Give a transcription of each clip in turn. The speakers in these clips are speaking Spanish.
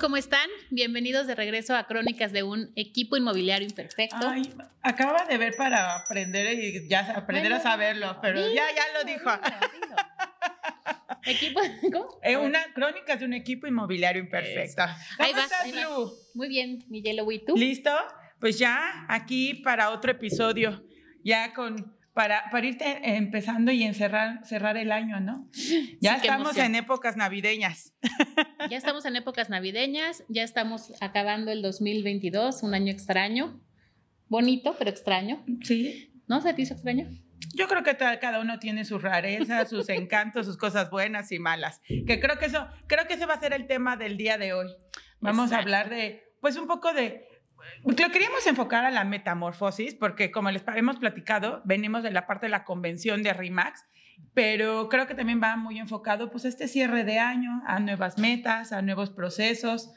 ¿cómo están? Bienvenidos de regreso a Crónicas de un equipo inmobiliario imperfecto. Ay, acaba de ver para aprender y ya aprender a saberlo, pero ya, ya lo dijo. Equipo, ¿cómo? Eh, una crónica de un equipo inmobiliario imperfecto. Ahí vas, ahí vas. Muy bien, mi Yellow, ¿y tú? ¿Listo? Pues ya aquí para otro episodio, ya con para, para irte empezando y encerrar, cerrar el año, ¿no? Ya estamos en épocas navideñas. Ya estamos en épocas navideñas, ya estamos acabando el 2022, un año extraño, bonito, pero extraño. Sí. ¿No se te hizo extraño? Yo creo que cada uno tiene sus rarezas, sus encantos, sus cosas buenas y malas. Que creo que eso, creo que ese va a ser el tema del día de hoy. Vamos a hablar de, pues un poco de lo queríamos enfocar a la metamorfosis, porque como les hemos platicado, venimos de la parte de la convención de RIMAX, pero creo que también va muy enfocado pues a este cierre de año, a nuevas metas, a nuevos procesos.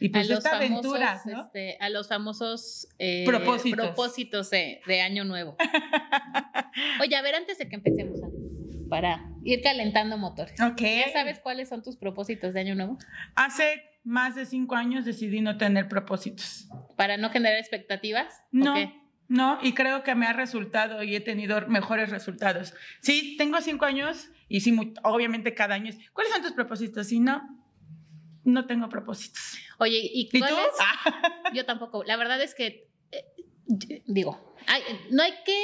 Y pues a esta aventura, ¿no? este, a los famosos eh, propósitos, propósitos de, de, año nuevo. Oye, a ver, antes de que empecemos, para ir calentando motores. Ok. ¿Ya sabes cuáles son tus propósitos de año nuevo? Hace más de cinco años decidí no tener propósitos. ¿Para no generar expectativas? No. No, y creo que me ha resultado y he tenido mejores resultados. Sí, tengo cinco años y sí, obviamente cada año es, ¿cuáles son tus propósitos? Si no, no tengo propósitos. Oye, ¿y cuáles? Yo tampoco. La verdad es que, eh, digo, no hay que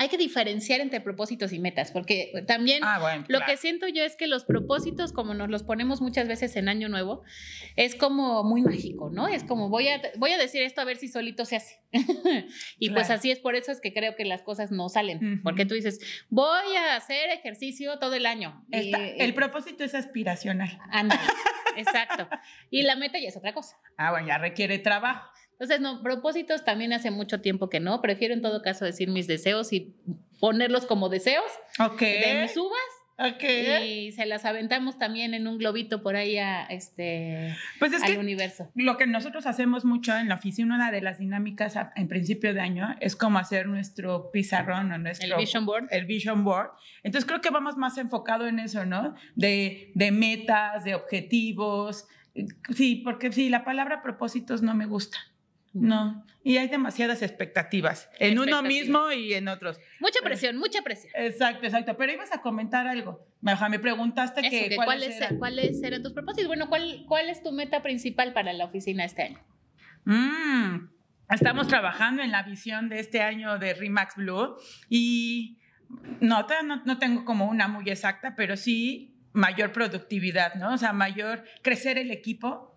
hay que diferenciar entre propósitos y metas, porque también ah, lo que siento yo es que los propósitos, como nos los ponemos muchas veces en Año Nuevo, es como muy mágico, ¿no? Es como voy a, voy a decir esto a ver si solito se hace. y pues así es, por eso es que creo que las cosas no salen, porque tú dices, voy a hacer ejercicio todo el año. el propósito es aspiracional. Anda, exacto. Y la meta ya es otra cosa. Ah, bueno, ya requiere trabajo. Entonces, no, propósitos también hace mucho tiempo que no. Prefiero en todo caso decir mis deseos y ponerlos como deseos Ok. de mis uvas. Ok. Y se las aventamos también en un globito por ahí a este pues es al universo. Lo que nosotros hacemos mucho en la oficina, una de las dinámicas en principio de año, es como hacer nuestro pizarrón o nuestro. El vision board. El vision board. Entonces creo que vamos más enfocado en eso, ¿no? De, de metas, de objetivos. Sí, porque sí, la palabra propósitos no me gusta. No, y hay demasiadas expectativas en uno mismo y en otros. Mucha presión, mucha presión. Exacto, exacto. Pero ibas a comentar algo. Me preguntaste que, ¿cuáles, eran? tus propósitos. Bueno, ¿cuál, ¿cuál es tu meta principal para la oficina este año? Mm, estamos trabajando en la visión de este año de Remax Blue y no, no, no tengo como una muy exacta, pero sí mayor productividad, ¿no? O sea, mayor crecer el equipo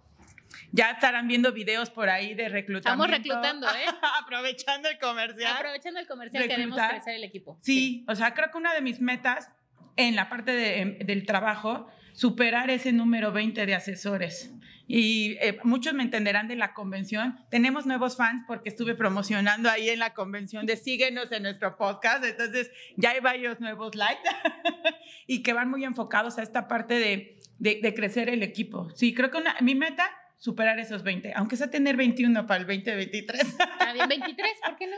ya estarán viendo videos por ahí de reclutamiento. Estamos reclutando, ¿eh? Aprovechando el comercial. Aprovechando el comercial, queremos crecer el equipo. Sí, o sea, creo que una de mis metas en la parte de, em, del trabajo, superar ese número 20 de asesores. Y eh, muchos me entenderán de la convención. Tenemos nuevos fans porque estuve promocionando ahí en la convención de síguenos en nuestro podcast. Entonces ya hay varios nuevos likes y que van muy enfocados a esta parte de, de, de crecer el equipo. Sí, creo que una, mi meta superar esos 20, aunque sea tener 21 para el 2023. Está bien, 23, ¿por qué no?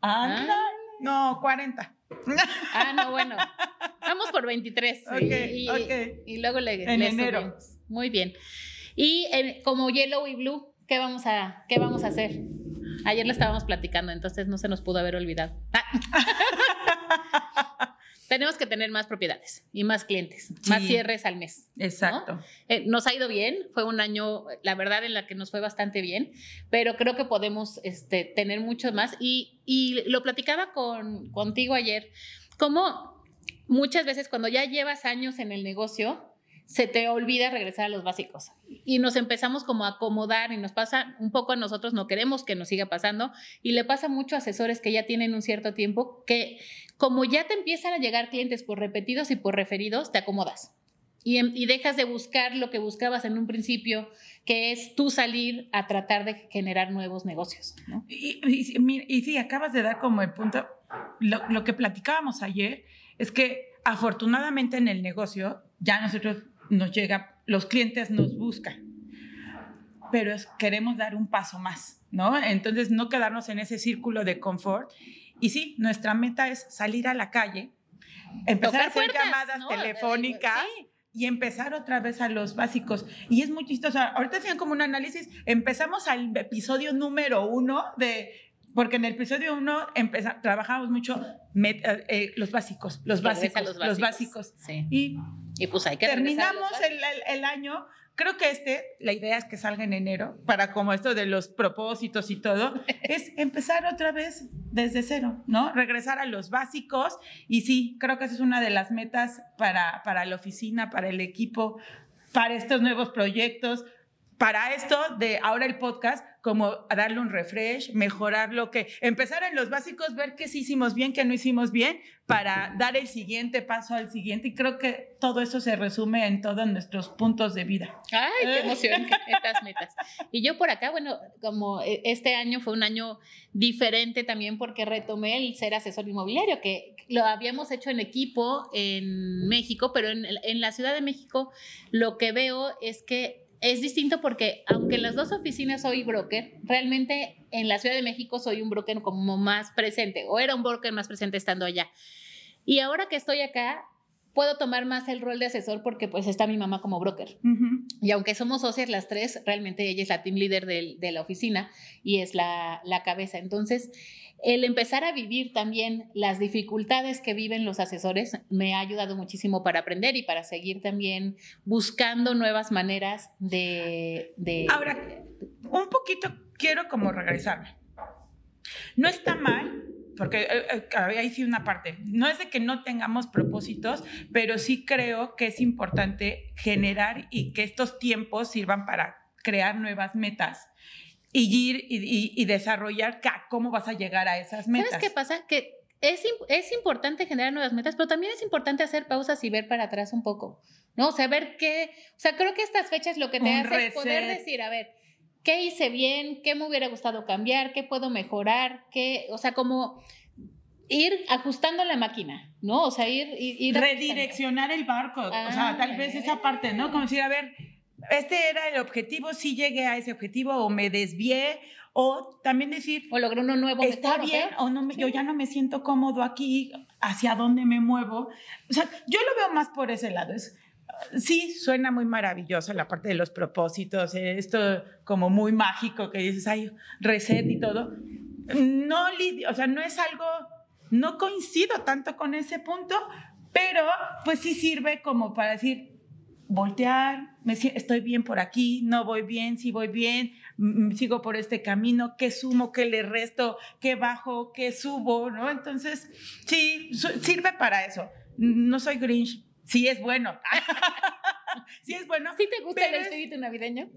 Ah, no, 40. Ah, no, bueno. Vamos por 23. Ok, y, y luego le, en enero. Muy bien. Y como Yellow y Blue, ¿qué vamos, a, ¿qué vamos a hacer? Ayer lo estábamos platicando, entonces no se nos pudo haber olvidado. tenemos que tener más propiedades y más clientes, más cierres al mes. Exacto. Eh, nos ha ido bien, fue un año, la verdad, en la que nos fue bastante bien, pero creo que podemos este, tener mucho más. Y, y lo platicaba con, contigo ayer, como muchas veces cuando ya llevas años en el negocio, se te olvida regresar a los básicos. Y nos empezamos como a acomodar y nos pasa un poco a nosotros, no queremos que nos siga pasando, y le pasa a muchos asesores que ya tienen un cierto tiempo que como ya te empiezan a llegar clientes por repetidos y por referidos, te acomodas. Y, em, y, dejas de buscar lo que buscabas en un principio, que es tú salir a tratar de generar nuevos negocios. Y, y, sí, acabas de dar como el punto, lo, lo que platicábamos ayer es que afortunadamente en el negocio ya nosotros nos llega, los clientes nos buscan, pero queremos dar un paso más, ¿no? Entonces, no quedarnos en ese círculo de confort. Y sí, nuestra meta es salir a la calle, empezar a hacer llamadas telefónicas. y empezar otra vez a los básicos. Y es muy chistoso. Ahorita hacían como un análisis. Empezamos al episodio número uno de porque en el episodio uno trabajamos mucho eh, eh, los básicos, los básicos, los básicos. Y, y, pues hay que terminamos el, el, año. Creo que este, la idea es que salga en enero, para como esto de los propósitos y todo, es empezar otra vez desde cero, ¿no? Regresar a los básicos. Y sí, creo que esa es una de las metas para, para la oficina, para el equipo, para estos nuevos proyectos, para esto de ahora el podcast, como darle un refresh, mejorar lo que, empezar en los básicos, ver qué sí hicimos bien, qué no hicimos bien, para dar el siguiente paso al siguiente. Y creo que todo eso se resume en todos nuestros puntos de vida. Ay, qué emoción, estas metas. Y yo por acá, bueno, como e, este año fue un año diferente también porque retomé el ser asesor inmobiliario, que lo habíamos hecho en equipo en México, pero en, en la Ciudad de México lo que veo es que es distinto porque aunque en las dos oficinas soy broker, realmente en la Ciudad de México soy un broker como más presente o era un broker más presente estando allá. Y ahora que estoy acá, puedo tomar más el rol de asesor porque pues está mi mamá como broker. Y aunque somos socias las tres, realmente ella es la team leader de, la oficina y es la, la cabeza. Entonces, el empezar a vivir también las dificultades que viven los asesores me ha ayudado muchísimo para aprender y para seguir también buscando nuevas maneras de... Ahora, un poquito quiero como regresarme. No está mal, porque eh, eh, ahí sí una parte, no es de que no tengamos propósitos, pero sí creo que es importante generar y que estos tiempos sirvan para crear nuevas metas y ir y, desarrollar cómo vas a llegar a esas metas. ¿Sabes qué pasa? Que es, es importante generar nuevas metas, pero también es importante hacer pausas y ver para atrás un poco, ¿no? O sea, ver qué, o sea, creo que estas fechas lo que te hace es poder decir, a ver, ¿qué hice bien? ¿Qué me hubiera gustado cambiar? ¿Qué puedo mejorar? ¿Qué, o sea, como ir ajustando la máquina, ¿no? O sea, ir... ir, Redireccionar el barco, o sea, tal vez esa parte, ¿no? Como decir, a ver, este era el objetivo, si llegué a ese objetivo o me desvié o también decir o logré uno nuevo está bien o no yo ya no me siento cómodo aquí hacia dónde me muevo o sea yo lo veo más por ese lado es sí suena muy maravilloso la parte de los propósitos esto como muy mágico que dices ay reset y todo no o sea no es algo no coincido tanto con ese punto pero pues sí sirve como para decir voltear, me, estoy bien por aquí, no voy bien, si voy bien, sigo por este camino, qué sumo, qué le resto, qué bajo, qué subo, ¿no? Entonces, sí, sirve para eso. No soy Grinch, sí es bueno. sí es bueno. ¿Sí te gusta el espíritu navideño?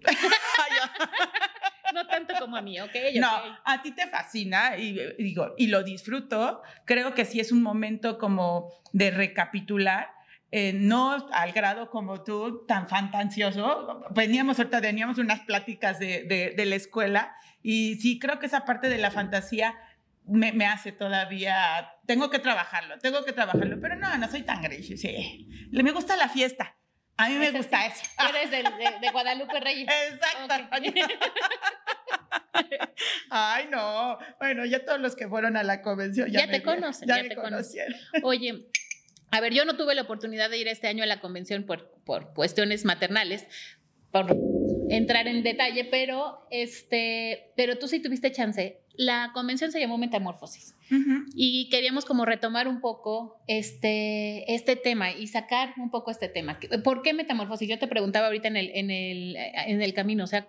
no tanto como a mí, ¿ok? No, a ti te fascina y, digo, y lo disfruto. Creo que sí es un momento como de recapitular eh, no al grado como tú, tan fantasioso. Veníamos, ahorita teníamos unas pláticas de, de, la escuela y sí creo que esa parte de la fantasía me, me, hace todavía, tengo que trabajarlo, tengo que trabajarlo, pero no, no soy tan gris, sí. Me gusta la fiesta. A mí me gusta eso. Eres de, de, Guadalupe Reyes. Exacto. Ay, no. Bueno, ya todos los que fueron a la convención ya, te conocen. Ya, te conocieron. Oye, a ver, yo no tuve la oportunidad de ir este año a la convención por, por cuestiones maternales, por entrar en detalle, pero, este, pero tú sí tuviste chance. La convención se llamó Metamorfosis y queríamos como retomar un poco este, este tema y sacar un poco este tema. ¿Por qué Metamorfosis? Yo te preguntaba ahorita en el, en el, en el camino, o sea,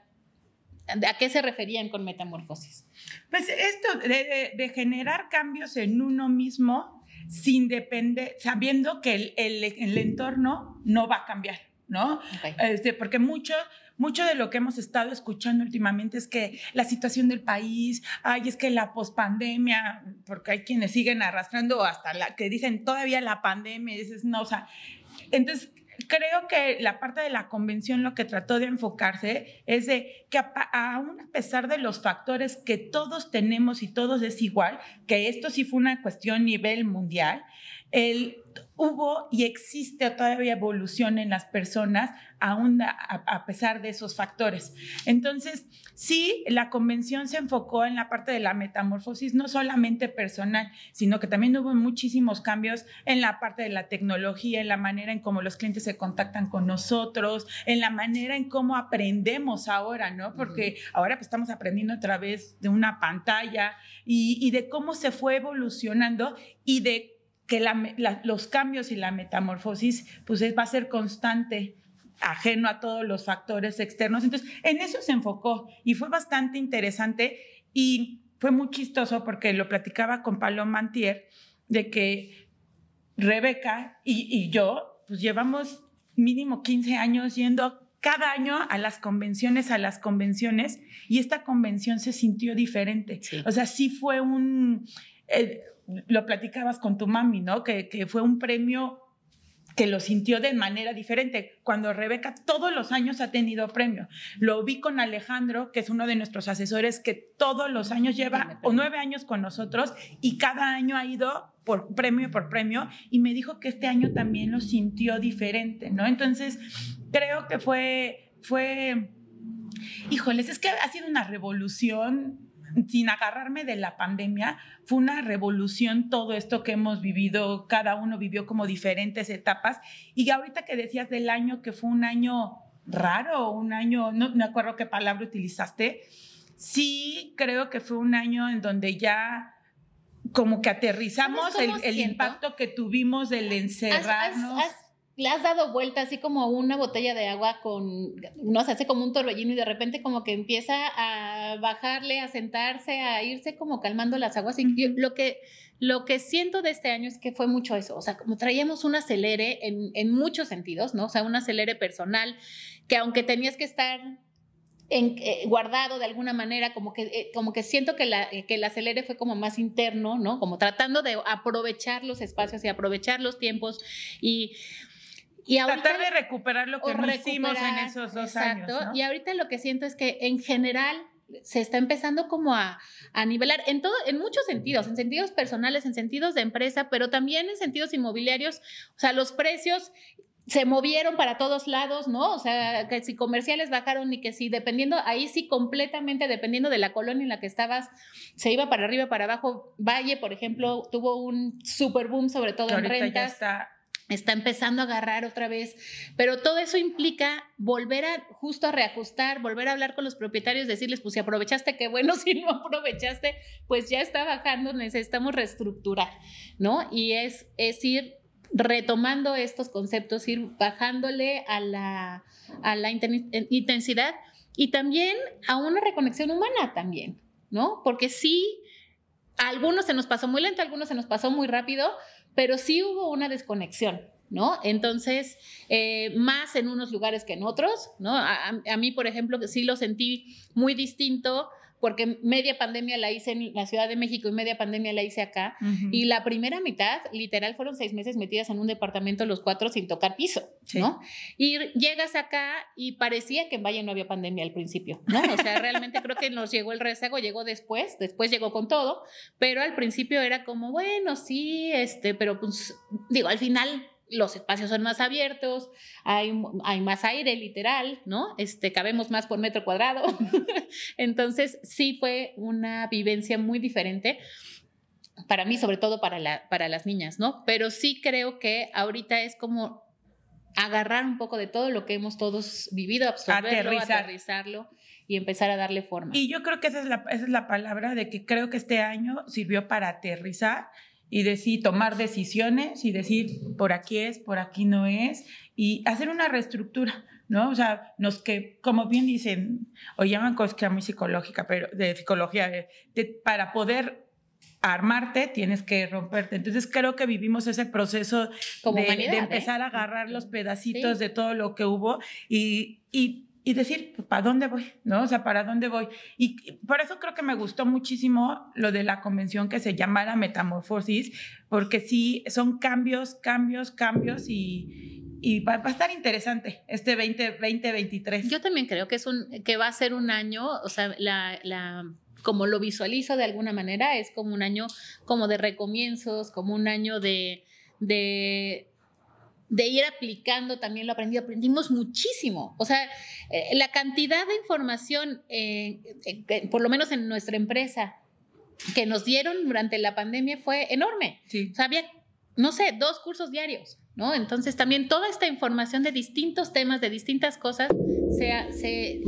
¿A qué se referían con metamorfosis? Pues esto de, de, generar cambios en uno mismo sin depender, sabiendo que el, el, entorno no va a cambiar, ¿no? Este, porque mucho, mucho de lo que hemos estado escuchando últimamente es que la situación del país, ay, es que la pospandemia, porque hay quienes siguen arrastrando hasta la que dicen todavía la pandemia, y dices, no, o sea, entonces creo que la parte de la convención lo que trató de enfocarse es de que aún a pesar de los factores que todos tenemos y todos es igual, que esto sí fue una cuestión nivel mundial, el, hubo y existe todavía evolución en las personas aún a, pesar de esos factores. Entonces, sí, la convención se enfocó en la parte de la metamorfosis, no solamente personal, sino que también hubo muchísimos cambios en la parte de la tecnología, en la manera en cómo los clientes se contactan con nosotros, en la manera en cómo aprendemos ahora, ¿no? Porque ahora pues, estamos aprendiendo a través de una pantalla y, y de cómo se fue evolucionando y de que los cambios y la metamorfosis pues va a ser constante ajeno a todos los factores externos. Entonces, en eso se enfocó y fue bastante interesante y fue muy chistoso porque lo platicaba con Paloma Mantier de que Rebeca y, y yo pues llevamos mínimo 15 años yendo cada año a las convenciones, a las convenciones, y esta convención se sintió diferente. O sea, sí fue un... Eh, lo platicabas con tu mami, ¿no? Que, que fue un premio que lo sintió de manera diferente. Cuando Rebeca todos los años ha tenido premio. Lo vi con Alejandro, que es uno de nuestros asesores, que todos los años lleva o nueve años con nosotros y cada año ha ido por premio por premio y me dijo que este año también lo sintió diferente, ¿no? Entonces, creo que fue, fue, híjoles, es que ha sido una revolución sin agarrarme de la pandemia, fue una revolución todo esto que hemos vivido, cada uno vivió como diferentes etapas. Y ahorita que decías del año, que fue un año raro, un año, no me acuerdo qué palabra utilizaste, sí creo que fue un año en donde ya como que aterrizamos el, impacto que tuvimos del encerrarnos le has dado vuelta así como una botella de agua con, no sé, hace como un torbellino y de repente como que empieza a bajarle, a sentarse, a irse como calmando las aguas. Y lo que, lo que siento de este año es que fue mucho eso, o sea, como traíamos un acelere en, en muchos sentidos, ¿no? O sea, un acelere personal que aunque tenías que estar en, eh, guardado de alguna manera, como que, eh, como que siento que, la, que el acelere fue como más interno, ¿no? Como tratando de aprovechar los espacios y aprovechar los tiempos y y Tratar de recuperar lo que no hicimos en esos dos años. Y ahorita lo que siento es que en general se está empezando como a, a, nivelar en todo, en muchos sentidos, en sentidos personales, en sentidos de empresa, pero también en sentidos inmobiliarios. O sea, los precios se movieron para todos lados, ¿no? O sea, que si comerciales bajaron y que si dependiendo, ahí sí completamente dependiendo de la colonia en la que estabas, se iba para arriba, para abajo. Valle, por ejemplo, tuvo un super boom, sobre todo en rentas. está está empezando a agarrar otra vez, pero todo eso implica volver a justo a reajustar, volver a hablar con los propietarios, decirles, pues si aprovechaste, qué bueno, si no aprovechaste, pues ya está bajando, necesitamos reestructurar, ¿no? Y es, es ir retomando estos conceptos, ir bajándole a la, a la intensidad y también a una reconexión humana también, ¿no? Porque sí, algunos se nos pasó muy lento, algunos se nos pasó muy rápido, pero sí hubo una desconexión, ¿no? Entonces, eh, más en unos lugares que en otros, ¿no? A, a, mí, por ejemplo, sí lo sentí muy distinto porque media pandemia la hice en la Ciudad de México y media pandemia la hice acá. Y la primera mitad, literal, fueron seis meses metidas en un departamento los cuatro sin tocar piso, ¿no? Y llegas acá y parecía que en Valle no había pandemia al principio, ¿no? O sea, realmente creo que nos llegó el rezago, llegó después, después llegó con todo, pero al principio era como, bueno, sí, este, pero pues, digo, al final los espacios son más abiertos, hay, hay, más aire literal, ¿no? Este, cabemos más por metro cuadrado. Entonces, sí fue una vivencia muy diferente para mí, sobre todo para, la, para las niñas, ¿no? Pero sí creo que ahorita es como agarrar un poco de todo lo que hemos todos vivido, absorberlo, aterrizarlo y empezar a darle forma. Y yo creo que esa es, la, esa es la palabra de que creo que este año sirvió para aterrizar y decir, tomar decisiones y decir, por aquí es, por aquí no es, y hacer una reestructura, ¿no? O sea, nos que, como bien dicen, o llaman cosas muy psicológica, pero de psicología, para poder armarte tienes que romperte. Entonces creo que vivimos ese proceso de, ¿eh? empezar a agarrar los pedacitos de todo lo que hubo y, y y decir, ¿para dónde voy? ¿No? O sea, ¿para dónde voy? Y por eso creo que me gustó muchísimo lo de la convención que se llamara Metamorfosis, porque sí, son cambios, cambios, cambios y, y va, a estar interesante este 2023. Yo también creo que, es un, que va a ser un año, o sea, la, la como lo visualizo de alguna manera, es como un año como de recomienzos, como un año de, de de ir aplicando también lo aprendido, aprendimos muchísimo. O sea, eh, la cantidad de información, eh, eh, por lo menos en nuestra empresa, que nos dieron durante la pandemia fue enorme. Sí. O sea, había, no sé, dos cursos diarios, ¿no? Entonces también toda esta información de distintos temas, de distintas cosas, se, se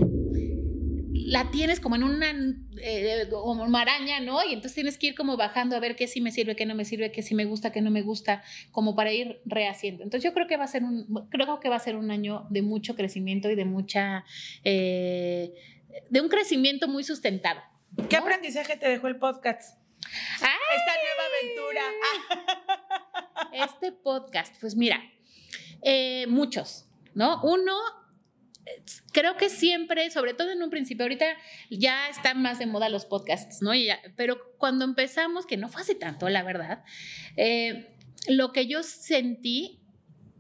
la tienes como en una eh, como maraña, ¿no? Y entonces tienes que ir como bajando a ver qué sí me sirve, qué no me sirve, qué sí me gusta, qué no me gusta, como para ir rehaciendo. Entonces yo creo que va a ser un, creo que va a ser un año de mucho crecimiento y de mucha, eh, de un crecimiento muy sustentado. ¿Qué aprendizaje te dejó el podcast? ¡Ay! Esta nueva aventura. Este podcast, pues mira, eh, muchos, ¿no? Uno, creo que siempre, sobre todo en un principio, ahorita ya están más de moda los podcasts, ¿no? Ya- pero cuando empezamos, que no fue hace tanto, la verdad, eh, lo que yo sentí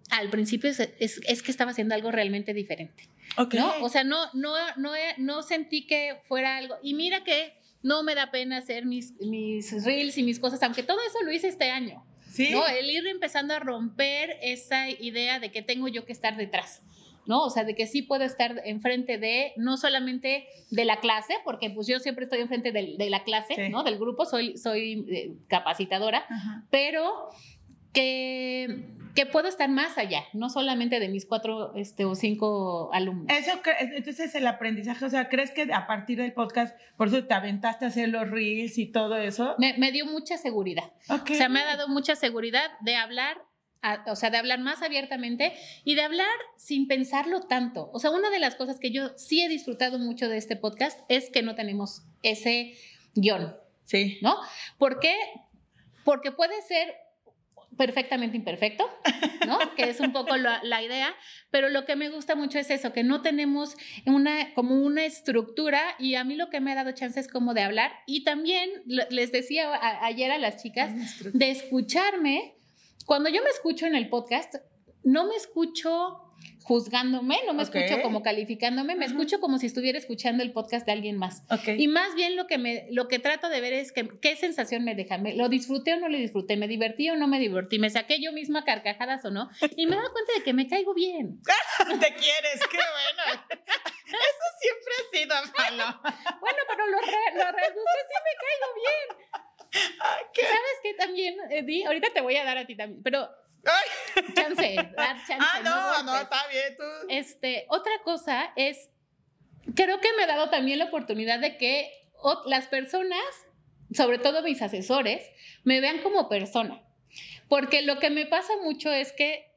al principio es, es- es que estaba haciendo algo realmente diferente. Ok. ¿no? O sea, no, no, no, no sentí que fuera algo. Y mira que no me da pena hacer mis, mis reels y mis cosas, aunque todo eso lo hice este año. sí. ¿no? El ir empezando a romper esa idea de que tengo yo que estar detrás. ¿No? O sea, de que sí puedo estar enfrente de, no solamente de la clase, porque pues yo siempre estoy enfrente del- de, la clase, Sí. ¿no? Del grupo, soy, soy eh, capacitadora, Ajá. pero que, que puedo estar más allá, no solamente de mis cuatro este, o cinco alumnos. Eso, entonces el aprendizaje, o sea, ¿crees que a partir del podcast, por eso te aventaste a hacer los reels y todo eso? Me, me dio mucha seguridad. O sea, me ha dado mucha seguridad de hablar, a- o sea, de hablar más abiertamente y de hablar sin pensarlo tanto. O sea, una de las cosas que yo sí he disfrutado mucho de este podcast es que no tenemos ese guion, Sí. ¿no? ¿Por qué? Porque puede ser perfectamente imperfecto, ¿no? que es un poco la, la idea, pero lo que me gusta mucho es eso, que no tenemos una, como una estructura y a mí lo que me ha dado chance es como de hablar y también le- les decía a- ayer a las chicas de escucharme, cuando yo me escucho en el podcast, no me escucho juzgándome, no me Ok. escucho como calificándome, me Ajá. escucho como si estuviera escuchando el podcast de alguien más. Ok. Y más bien lo que, me, lo que trato de ver es que, qué sensación me deja. ¿Me- ¿Lo disfruté o no lo disfruté? ¿Me divertí o no me divertí? ¿Me saqué yo misma carcajadas o no? Y me dado cuenta de que me caigo bien. Te quieres, qué bueno. Eso siempre ha sido malo. Bueno, pero lo, re, lo reduje, sí me caigo bien. Ay, qué- ¿Sabes qué también, Eddie? Ahorita te voy a dar a ti también, pero Ay. chance, dar chance. Ah, no, no, golpes. está bien, tú. Este, otra cosa es, creo que me ha dado también la oportunidad de que las personas, sobre todo mis asesores, me vean como persona. Porque lo que me pasa mucho es que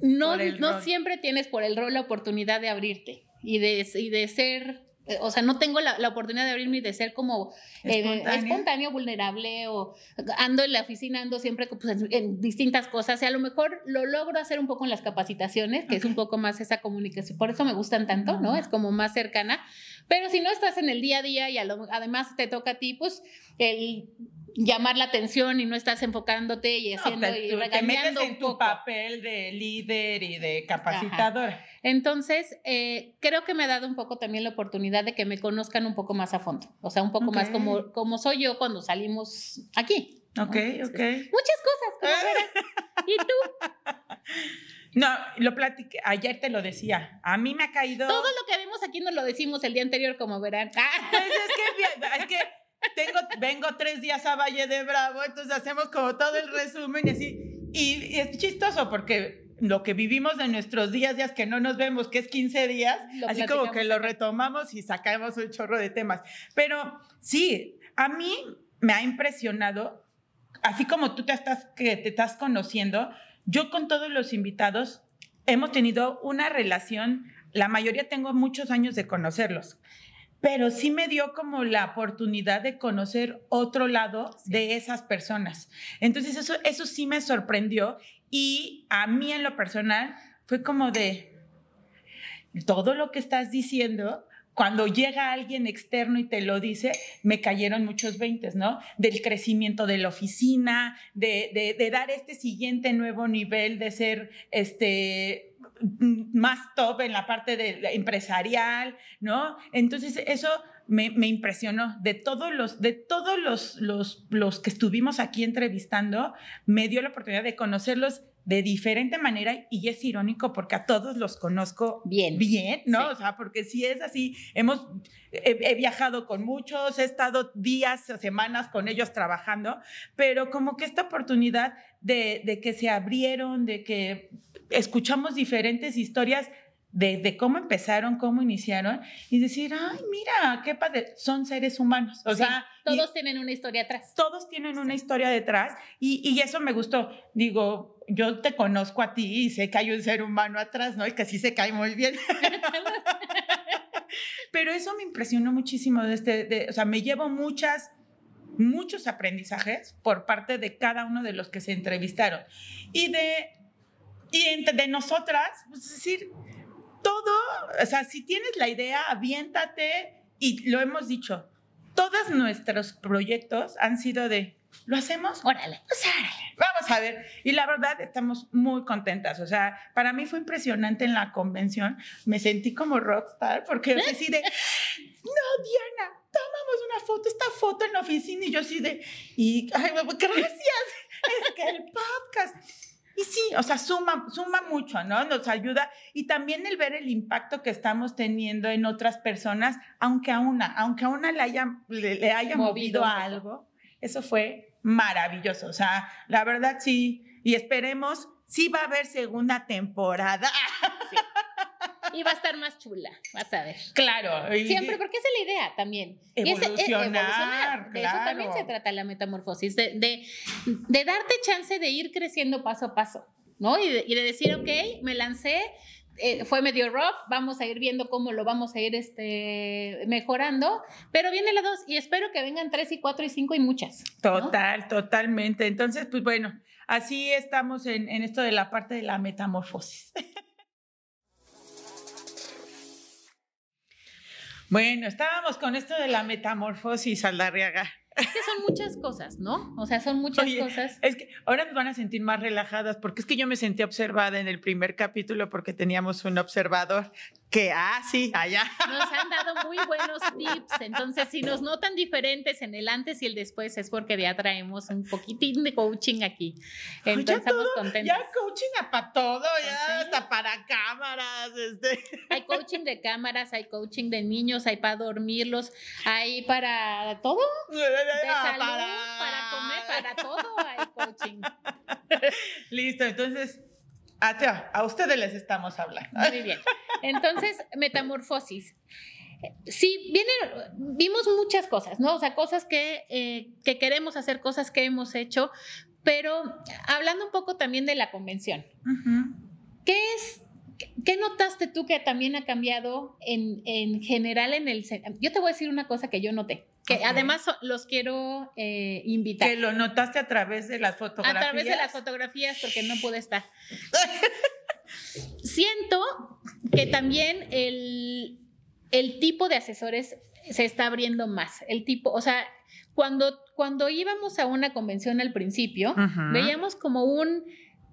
no, no rol. siempre tienes por el rol la oportunidad de abrirte y de, y de ser, o sea, no tengo la, la oportunidad de abrirme y de ser como eh, espontáneo, vulnerable o ando en la oficina, ando siempre pues, en, en distintas cosas y a lo mejor lo logro hacer un poco en las capacitaciones, que es un poco más esa comunicación, por eso me gustan tanto, ¿no? Es como más cercana, pero si no estás en el día a día y a lo- además te toca a ti, pues el llamar la atención y no estás enfocándote y No, haciendo te, y tú- te metes en un tu poco. papel de líder y de capacitadora. Entonces, eh, creo que me ha dado un poco también la oportunidad de que me conozcan un poco más a fondo, o sea, un poco más como, como soy yo cuando salimos aquí. ¿no? Ok, Entonces, ok. Muchas cosas, como verás. ¿Y tú? No, lo platiqué, ayer te lo decía. A mí me ha caído. Todo lo que vimos aquí nos lo decimos el día anterior, como verán. Ah, Pues es que, bien, es que tengo, vengo tres días a Valle de Bravo, entonces hacemos como todo el resumen y así. Y, es chistoso porque lo que vivimos en nuestros días, días que no nos vemos, que es 15 días, Lo así como que lo retomamos y sacamos un chorro de temas. Pero sí, a mí me ha impresionado, así como tú te estás, que te estás conociendo, yo con todos los invitados hemos tenido una relación, la mayoría tengo muchos años de conocerlos, pero sí me dio como la oportunidad de conocer otro lado de esas personas. Entonces eso, eso sí me sorprendió y a mí en lo personal fue como de todo lo que estás diciendo. Cuando llega alguien externo y te lo dice, me cayeron muchos veintes, ¿no? Del crecimiento de la oficina, de, dar este siguiente nuevo nivel, de ser este, más top en la parte de empresarial, ¿no? Entonces eso me, me impresionó. De todos los, de todos los, los, los que estuvimos aquí entrevistando, me dio la oportunidad de conocerlos de diferente manera y es irónico porque a todos los conozco bien, bien ¿no? O sea, porque si es así, hemos, he, viajado con muchos, he estado días o semanas con ellos trabajando, pero como que esta oportunidad de, de que se abrieron, de que escuchamos diferentes historias, de, cómo empezaron, cómo iniciaron y decir, ay, mira, qué padre, son seres humanos. O sea, todos tienen una historia atrás. Todos tienen una historia detrás y, y, eso me gustó. Digo, yo te conozco a ti y sé que hay un ser humano atrás, ¿no? Y que sí se cae muy bien. Pero eso me impresionó muchísimo. De este, de, o sea, me llevo muchas muchos aprendizajes por parte de cada uno de los que se entrevistaron. Y de, y de nosotras, pues decir, todo, o sea, si tienes la idea, aviéntate y lo hemos dicho, todos nuestros proyectos han sido de, ¿lo hacemos? Órale. Pues órale, vamos a ver. Y la verdad, estamos muy contentas. O sea, para mí fue impresionante en la convención. Me sentí como rockstar porque yo así de, no, Diana, tomamos una foto, esta foto en la oficina y yo así de, y, ay, gracias, es que el podcast. Y sí, o sea, suma, suma mucho, ¿no? Nos ayuda. Y también el ver el impacto que estamos teniendo en otras personas, aunque a una, aunque a una le haya, le, haya movido, a algo, eso fue maravilloso. O sea, la verdad sí. Y esperemos, sí va a haber segunda temporada. Sí y va a estar más chula, vas a ver. Claro. Siempre, porque esa es la idea también. Evolucionar, De eso también se trata la metamorfosis, de, de, darte chance de ir creciendo paso a paso, ¿no? Y de, decir, ok, me lancé, eh, fue medio rough, vamos a ir viendo cómo lo vamos a ir este, mejorando, pero viene la dos y espero que vengan tres y cuatro y cinco y muchas. Total, totalmente. Entonces, pues bueno, así estamos en, en esto de la parte de la metamorfosis. Bueno, estábamos con esto de la metamorfosis, Aldarriaga. Es que son muchas cosas, ¿no? O sea, son muchas cosas. Es que ahora nos van a sentir más relajadas porque es que yo me sentí observada en el primer capítulo porque teníamos un observador que, ah, sí, allá. Nos han dado muy buenos tips. Entonces, si nos notan diferentes en el antes y el después, es porque ya traemos un poquitín de coaching aquí. Entonces, estamos contentos. Ya coaching para todo, ya hasta para cámaras. Este. Hay coaching de cámaras, hay coaching de niños, hay para dormirlos, hay para todo. De salud, para... comer, para todo hay coaching. Listo, entonces, a, a ustedes les estamos hablando. Muy bien. Entonces, metamorfosis. Sí, viene, vimos muchas cosas, ¿no? O sea, cosas que, eh, que queremos hacer, cosas que hemos hecho, pero hablando un poco también de la convención. ¿Qué es ¿Qué notaste tú que también ha cambiado en, en, general en el... Yo te voy a decir una cosa que yo noté, que además los quiero eh, invitar. Que lo notaste a través de las fotografías. A través de las fotografías, porque no pude estar. Siento que también el, el tipo de asesores se está abriendo más. El tipo, o sea, cuando, cuando íbamos a una convención al principio, veíamos como un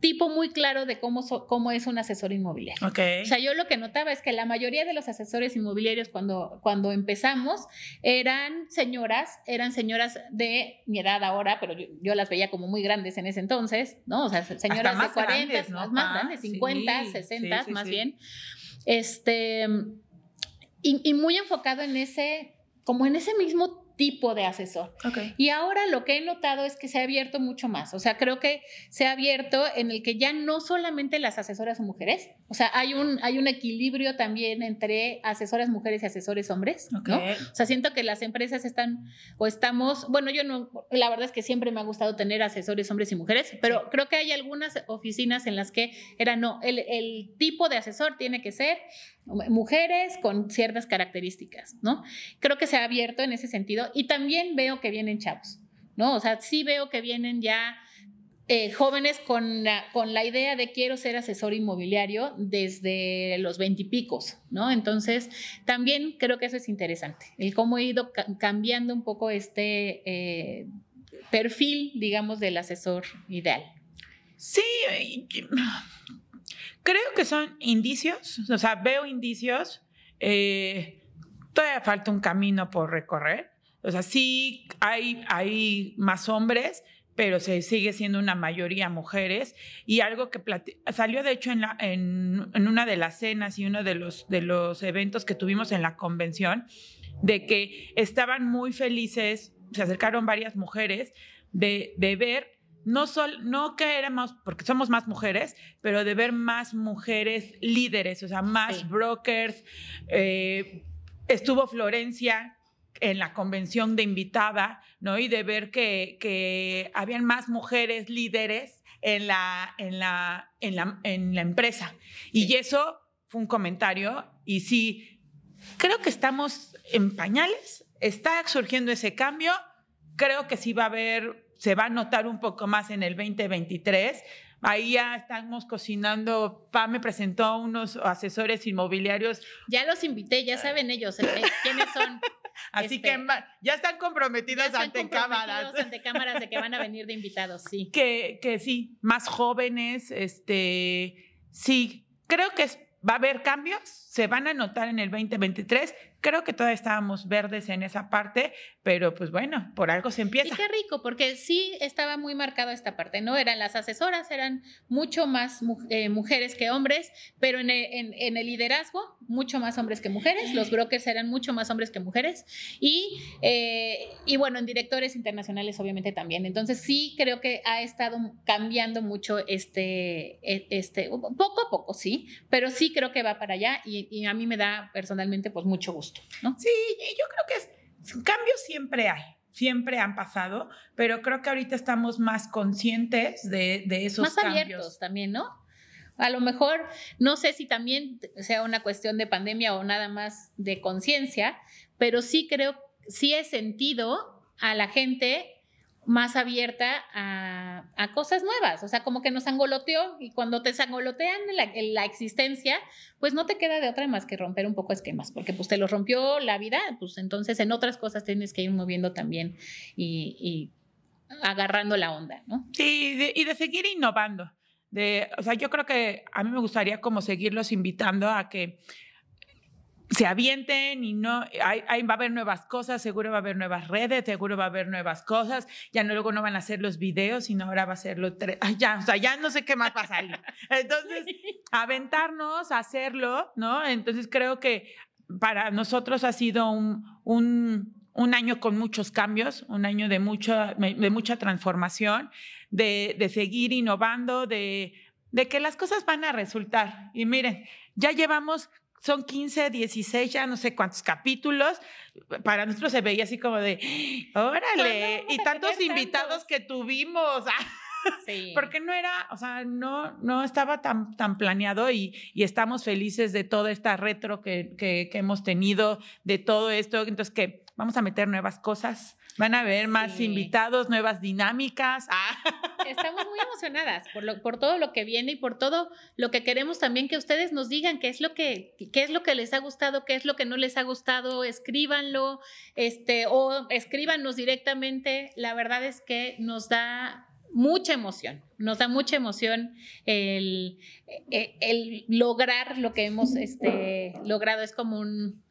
tipo muy claro de cómo, cómo es un asesor inmobiliario. Okay. O sea, yo lo que notaba es que la mayoría de los asesores inmobiliarios cuando, cuando empezamos eran señoras, eran señoras de mi edad ahora, pero yo, las veía como muy grandes en ese entonces, ¿no? O sea, señoras de 40, más, más grandes, 50, 60, más bien. Este, y, y muy enfocado en ese, como en ese mismo tipo de asesor. Y ahora lo que he notado es que se ha abierto mucho más. O sea, creo que se ha abierto en el que ya no solamente las asesoras son mujeres, o sea, hay un, hay un equilibrio también entre asesoras mujeres y asesores hombres. ¿no? O sea, siento que las empresas están o estamos, bueno, yo no, la verdad es que siempre me ha gustado tener asesores hombres y mujeres, pero creo que hay algunas oficinas en las que era no, el, el tipo de asesor tiene que ser mujeres con ciertas características, ¿no? Creo que se ha abierto en ese sentido y también veo que vienen chavos, ¿no? O sea, sí veo que vienen ya eh, jóvenes con la, con la idea de quiero ser asesor inmobiliario desde los veintipicos, ¿no? Entonces, también creo que eso es interesante, el cómo he ido cambiando un poco este eh, perfil, digamos, del asesor ideal. Sí, Creo que son indicios, o sea, veo indicios. Eh, todavía falta un camino por recorrer. O sea, sí hay, hay más hombres, pero se sigue siendo una mayoría mujeres. Y algo que salió, de hecho, en, la, en, en, una de las cenas y uno de los, de los eventos que tuvimos en la convención, de que estaban muy felices, se acercaron varias mujeres, de, de ver no, sol, no que éramos, porque somos más mujeres, pero de ver más mujeres líderes, o sea, más brokers. Eh, estuvo Florencia en la convención de invitada, ¿no? Y de ver que, que habían más mujeres líderes en la, en la, en la, en la empresa. Y eso fue un comentario, y sí, creo que estamos en pañales, está surgiendo ese cambio, creo que sí va a haber se va a notar un poco más en el 2023. Ahí ya estamos cocinando. Pa me presentó unos asesores inmobiliarios. Ya los invité, ya saben ellos eh, quiénes son. Así que este, ya están comprometidos ya ante cámaras. Ante cámaras de que van a venir de invitados, sí. Que, que sí, más jóvenes, este, sí, creo que va a haber cambios, se van a notar en el 2023. Creo que todavía estábamos verdes en esa parte, pero pues bueno, por algo se empieza. Y qué rico, porque sí estaba muy marcado esta parte, ¿no? Eran las asesoras, eran mucho más eh, mujeres que hombres, pero en el, liderazgo, mucho más hombres que mujeres. Los brokers eran mucho más hombres que mujeres. Y, eh, y bueno, en directores internacionales, obviamente también. Entonces sí creo que ha estado cambiando mucho este, e, este, poco a poco, sí, pero sí creo que va para allá y, y a mí me da personalmente pues mucho gusto. Sí, yo creo que es, cambios siempre hay siempre han pasado, pero creo que ahorita estamos más conscientes de, de esos más abiertos también, ¿no? A lo mejor, no sé si también sea una cuestión de pandemia o nada más de conciencia, pero sí creo, sí he sentido a la gente más abierta a, cosas nuevas, o sea, como que nos angoloteó y cuando te angolotean la, la, existencia, pues no te queda de otra más que romper un poco esquemas, porque pues te los rompió la vida, pues entonces en otras cosas tienes que ir moviendo también y, agarrando la onda, ¿no? Sí, y de seguir innovando. De, o sea, yo creo que a mí me gustaría como seguirlos invitando a que se avienten y no, hay, va a haber nuevas cosas, seguro va a haber nuevas redes, seguro va a haber nuevas cosas, ya no, luego no van a hacer los videos, sino ahora va a ser lo, ya, o sea, ya no sé qué más va a salir. Entonces, aventarnos, hacerlo, ¿no? Entonces creo que para nosotros ha sido un, un, un año con muchos cambios, un año de mucha, de mucha transformación, de, de seguir innovando, de, de que las cosas van a resultar. Y miren, ya llevamos son 15, 16, ya no sé cuántos capítulos. Para nosotros se veía así como de, órale, y tantos invitados que tuvimos. Sí. Porque no era, o sea, no, no estaba tan, tan planeado y, y estamos felices de toda esta retro que, que, que, hemos tenido, de todo esto. Entonces, que vamos a meter nuevas cosas, van a haber más invitados, nuevas dinámicas. Ah. Estamos muy emocionadas por, lo, por todo lo que viene y por todo lo que queremos también que ustedes nos digan qué es lo que, qué es lo que les ha gustado, qué es lo que no les ha gustado, escríbanlo, este, o escríbanos directamente. La verdad es que nos da mucha emoción, nos da mucha emoción el, e, el, lograr lo que hemos este, logrado. Es como un,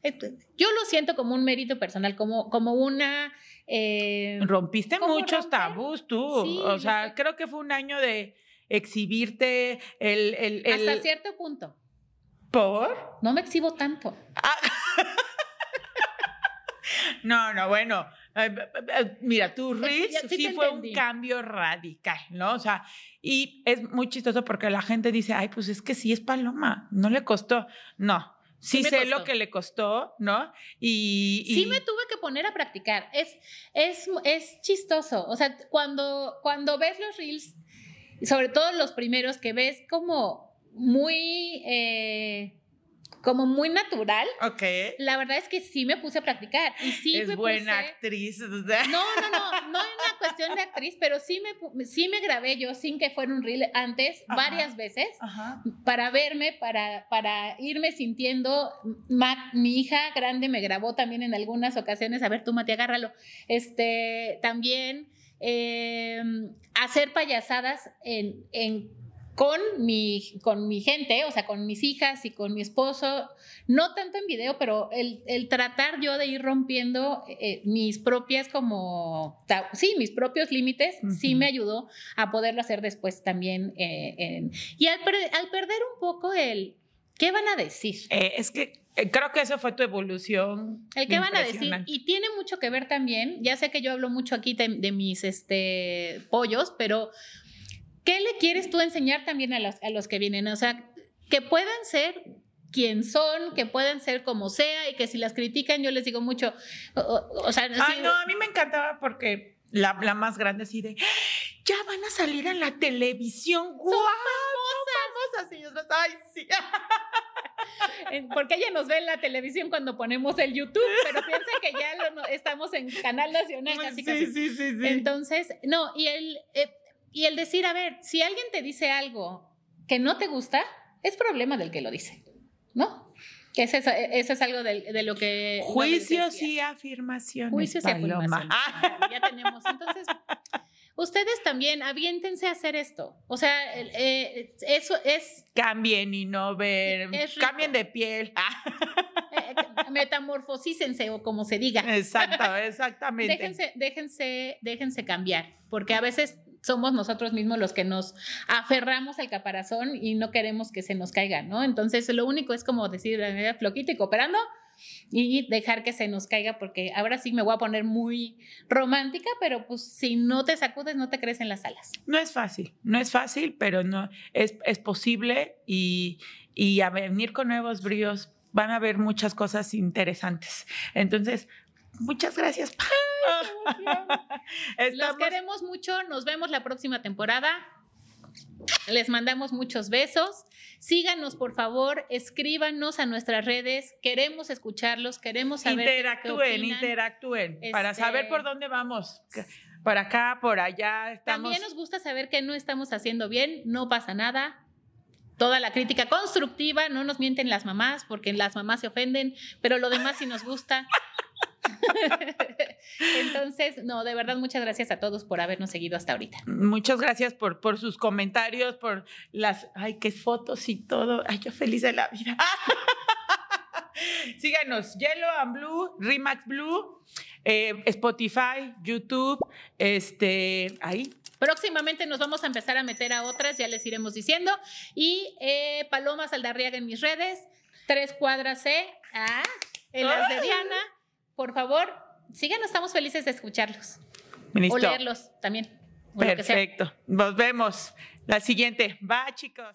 yo lo siento como un mérito personal, como, como una... Eh, Rompiste muchos tabús tú, o sea, creo que fue un año de exhibirte el... el, Hasta cierto punto. ¿Por? No me exhibo tanto. Ah. no, no, bueno, Mira, tu Reels sí, fue un cambio radical, ¿no? O sea, y es muy chistoso porque la gente dice, ay, pues es que sí es Paloma, no le costó. No, sí, sé lo que le costó, ¿no? Y, Sí me tuve que poner a practicar. Es, es, es chistoso. O sea, cuando, cuando ves los reels, sobre todo los primeros que ves como muy... Eh, como muy natural. Ok. La verdad es que sí me puse a practicar. Y sí es buena actriz. No, no, no, no es una cuestión de actriz, pero sí me, sí me grabé yo sin que fuera un reel antes, varias veces, para verme, para, para irme sintiendo. mi hija grande me grabó también en algunas ocasiones. A ver, tú, Mati, agárralo. Este, también em, hacer payasadas en, en con mi, con mi gente, o sea, con mis hijas y con mi esposo, no tanto en video, pero el, el tratar yo de ir rompiendo eh, mis propias como, sí, mis propios límites, sí me ayudó a poderlo hacer después también. Eh, y al, al, perder un poco el, ¿qué van a decir? Eh, es que creo que eso fue tu evolución. El qué van a decir. Y tiene mucho que ver también, ya sé que yo hablo mucho aquí de, de mis este, pollos, pero ¿Qué le quieres tú enseñar también a los, a los que vienen? O sea, que puedan ser quien son, que pueden ser como sea y que si las critican yo les digo mucho, o, sea... Ay, no, a mí me encantaba porque la, la, más grande así de, ya van a salir en la televisión, ¡guau! Famosas. Ay, sí. Porque ella nos ve en la televisión cuando ponemos el YouTube, pero piensa que ya estamos en Canal Nacional. Casi, sí, sí, sí, sí, Entonces, no, y el, eh, y el decir, a ver, si alguien te dice algo que no te gusta, es problema del que lo dice, ¿no? Que eso, eso es algo de, lo que... Juicios y afirmaciones. Juicios y afirmaciones. Ya tenemos. Entonces, ustedes también aviéntense a hacer esto. O sea, eh, eso es... Cambien, y no ver, cambien de piel. Eh, eh, metamorfosícense o como se diga. Exacto, exactamente. déjense, déjense, déjense cambiar, porque a veces somos nosotros mismos los que nos aferramos al caparazón y no queremos que se nos caiga, ¿no? Entonces, lo único es como decir, floquito y cooperando y dejar que se nos caiga, porque ahora sí me voy a poner muy romántica, pero pues si no te sacudes, no te crees en las alas. No es fácil, no es fácil, pero no es, es posible y, y a venir con nuevos bríos van a haber muchas cosas interesantes. Entonces, muchas gracias. Los queremos mucho. Nos vemos la próxima temporada. Les mandamos muchos besos. Síganos, por favor, escríbanos a nuestras redes. Queremos escucharlos, queremos saber. Interactúen, interactúen, para saber por este, dónde vamos. Para acá, por allá. Estamos... También nos gusta saber que no estamos haciendo bien, no pasa nada. Toda la crítica constructiva, no nos mienten las mamás, porque las mamás se ofenden, pero lo demás sí nos gusta. Entonces, no, de verdad, muchas gracias a todos por habernos seguido hasta ahorita. Muchas gracias por, por sus comentarios, por las, ay, qué fotos y todo. Ay, yo feliz de la vida. Síganos, Yellow and Blue, Remax Blue, eh, Spotify, YouTube, este, ahí. Próximamente nos vamos a empezar a meter a otras, ya les iremos diciendo. Y eh, Paloma Saldarriaga en mis redes, tres cuadras C, ah, en las de Diana por favor, síganos, estamos felices de escucharlos. O leerlos también. Perfecto. Nos vemos. La siguiente. Va, chicos.